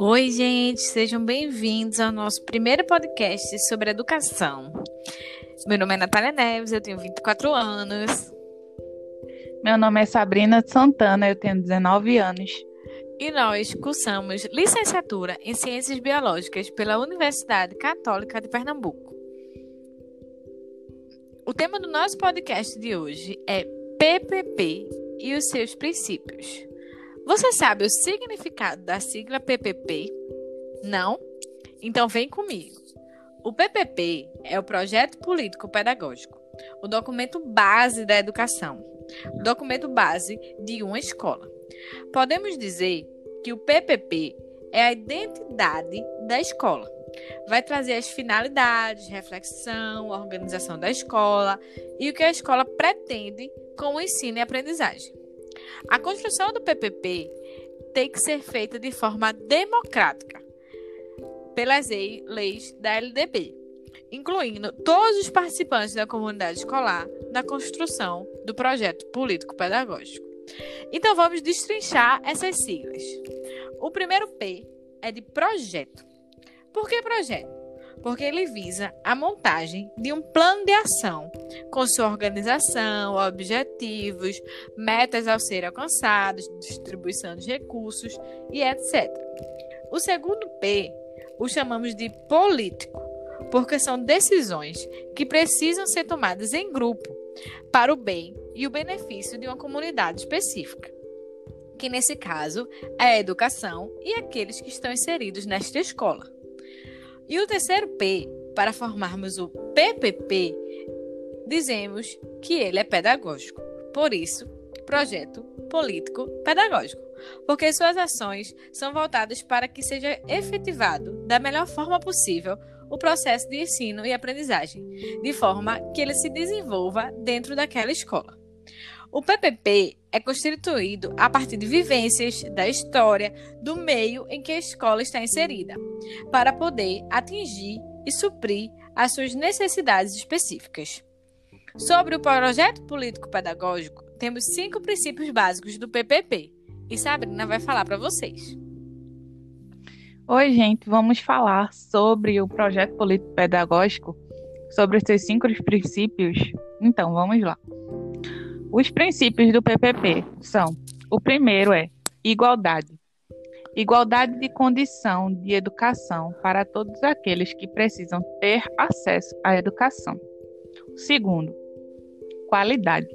Oi, gente, sejam bem-vindos ao nosso primeiro podcast sobre educação. Meu nome é Natália Neves, eu tenho 24 anos. Meu nome é Sabrina Santana, eu tenho 19 anos. E nós cursamos licenciatura em Ciências Biológicas pela Universidade Católica de Pernambuco. O tema do nosso podcast de hoje é PPP e os seus princípios. Você sabe o significado da sigla PPP? Não? Então vem comigo. O PPP é o Projeto Político Pedagógico, o documento base da educação, o documento base de uma escola. Podemos dizer que o PPP é a identidade da escola. Vai trazer as finalidades, reflexão, organização da escola e o que a escola pretende com o ensino e aprendizagem. A construção do PPP tem que ser feita de forma democrática pelas leis da LDB, incluindo todos os participantes da comunidade escolar na construção do projeto político-pedagógico. Então vamos destrinchar essas siglas. O primeiro P é de projeto. Por que projeto? porque ele visa a montagem de um plano de ação com sua organização, objetivos, metas ao ser alcançados, distribuição de recursos e etc. O segundo P o chamamos de político, porque são decisões que precisam ser tomadas em grupo para o bem e o benefício de uma comunidade específica, que nesse caso é a educação e aqueles que estão inseridos nesta escola. E o terceiro P, para formarmos o PPP, dizemos que ele é pedagógico. Por isso, projeto político pedagógico, porque suas ações são voltadas para que seja efetivado da melhor forma possível o processo de ensino e aprendizagem, de forma que ele se desenvolva dentro daquela escola. O PPP é constituído a partir de vivências da história do meio em que a escola está inserida, para poder atingir e suprir as suas necessidades específicas. Sobre o projeto político-pedagógico, temos cinco princípios básicos do PPP e Sabrina vai falar para vocês. Oi, gente, vamos falar sobre o projeto político-pedagógico, sobre os seus cinco princípios. Então, vamos lá. Os princípios do PPP são: o primeiro é igualdade. Igualdade de condição de educação para todos aqueles que precisam ter acesso à educação. O segundo, qualidade.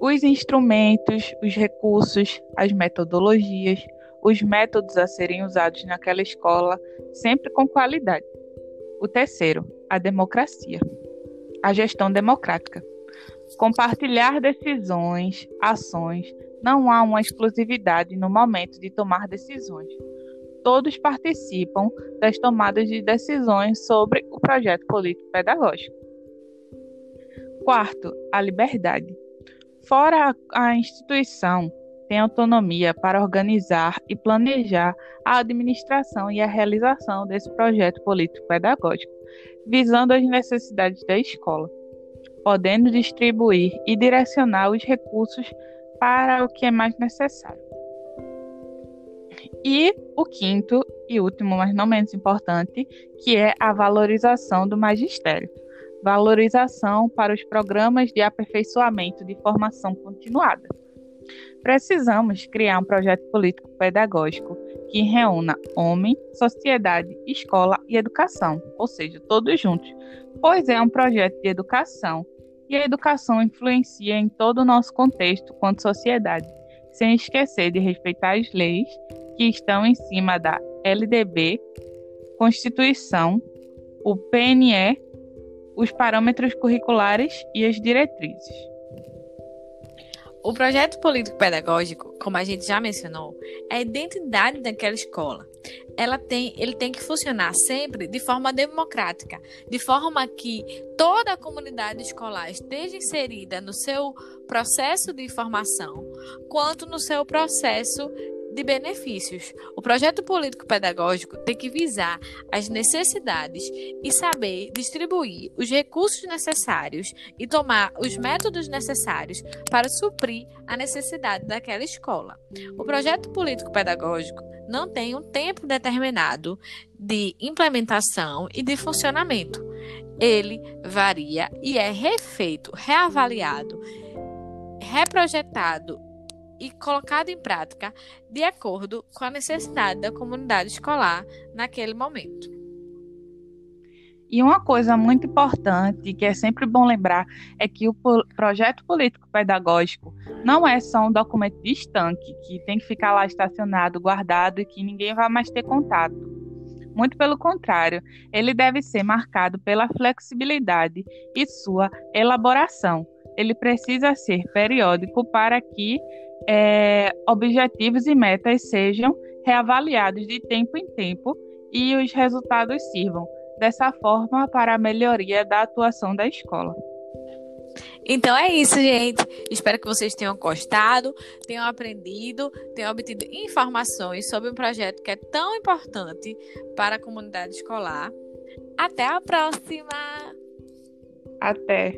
Os instrumentos, os recursos, as metodologias, os métodos a serem usados naquela escola, sempre com qualidade. O terceiro, a democracia. A gestão democrática compartilhar decisões, ações, não há uma exclusividade no momento de tomar decisões. Todos participam das tomadas de decisões sobre o projeto político-pedagógico. Quarto, a liberdade. Fora a instituição, tem autonomia para organizar e planejar a administração e a realização desse projeto político-pedagógico, visando as necessidades da escola podendo distribuir e direcionar os recursos para o que é mais necessário. E o quinto e último, mas não menos importante, que é a valorização do magistério. Valorização para os programas de aperfeiçoamento de formação continuada. Precisamos criar um projeto político pedagógico que reúna homem, sociedade, escola e educação, ou seja, todos juntos, pois é um projeto de educação e a educação influencia em todo o nosso contexto quanto sociedade, sem esquecer de respeitar as leis que estão em cima da LDB, Constituição, o PNE, os parâmetros curriculares e as diretrizes. O projeto político-pedagógico, como a gente já mencionou, é a identidade daquela escola. Ela tem, ele tem que funcionar sempre de forma democrática, de forma que toda a comunidade escolar esteja inserida no seu processo de formação, quanto no seu processo de benefícios. O projeto político-pedagógico tem que visar as necessidades e saber distribuir os recursos necessários e tomar os métodos necessários para suprir a necessidade daquela escola. O projeto político-pedagógico não tem um tempo determinado de implementação e de funcionamento. Ele varia e é refeito, reavaliado, reprojetado e colocado em prática de acordo com a necessidade da comunidade escolar naquele momento. E uma coisa muito importante, que é sempre bom lembrar, é que o projeto político-pedagógico não é só um documento de estanque, que tem que ficar lá estacionado, guardado e que ninguém vai mais ter contato. Muito pelo contrário, ele deve ser marcado pela flexibilidade e sua elaboração. Ele precisa ser periódico para que é, objetivos e metas sejam reavaliados de tempo em tempo e os resultados sirvam dessa forma para a melhoria da atuação da escola. Então é isso, gente. Espero que vocês tenham gostado, tenham aprendido, tenham obtido informações sobre um projeto que é tão importante para a comunidade escolar. Até a próxima! Até!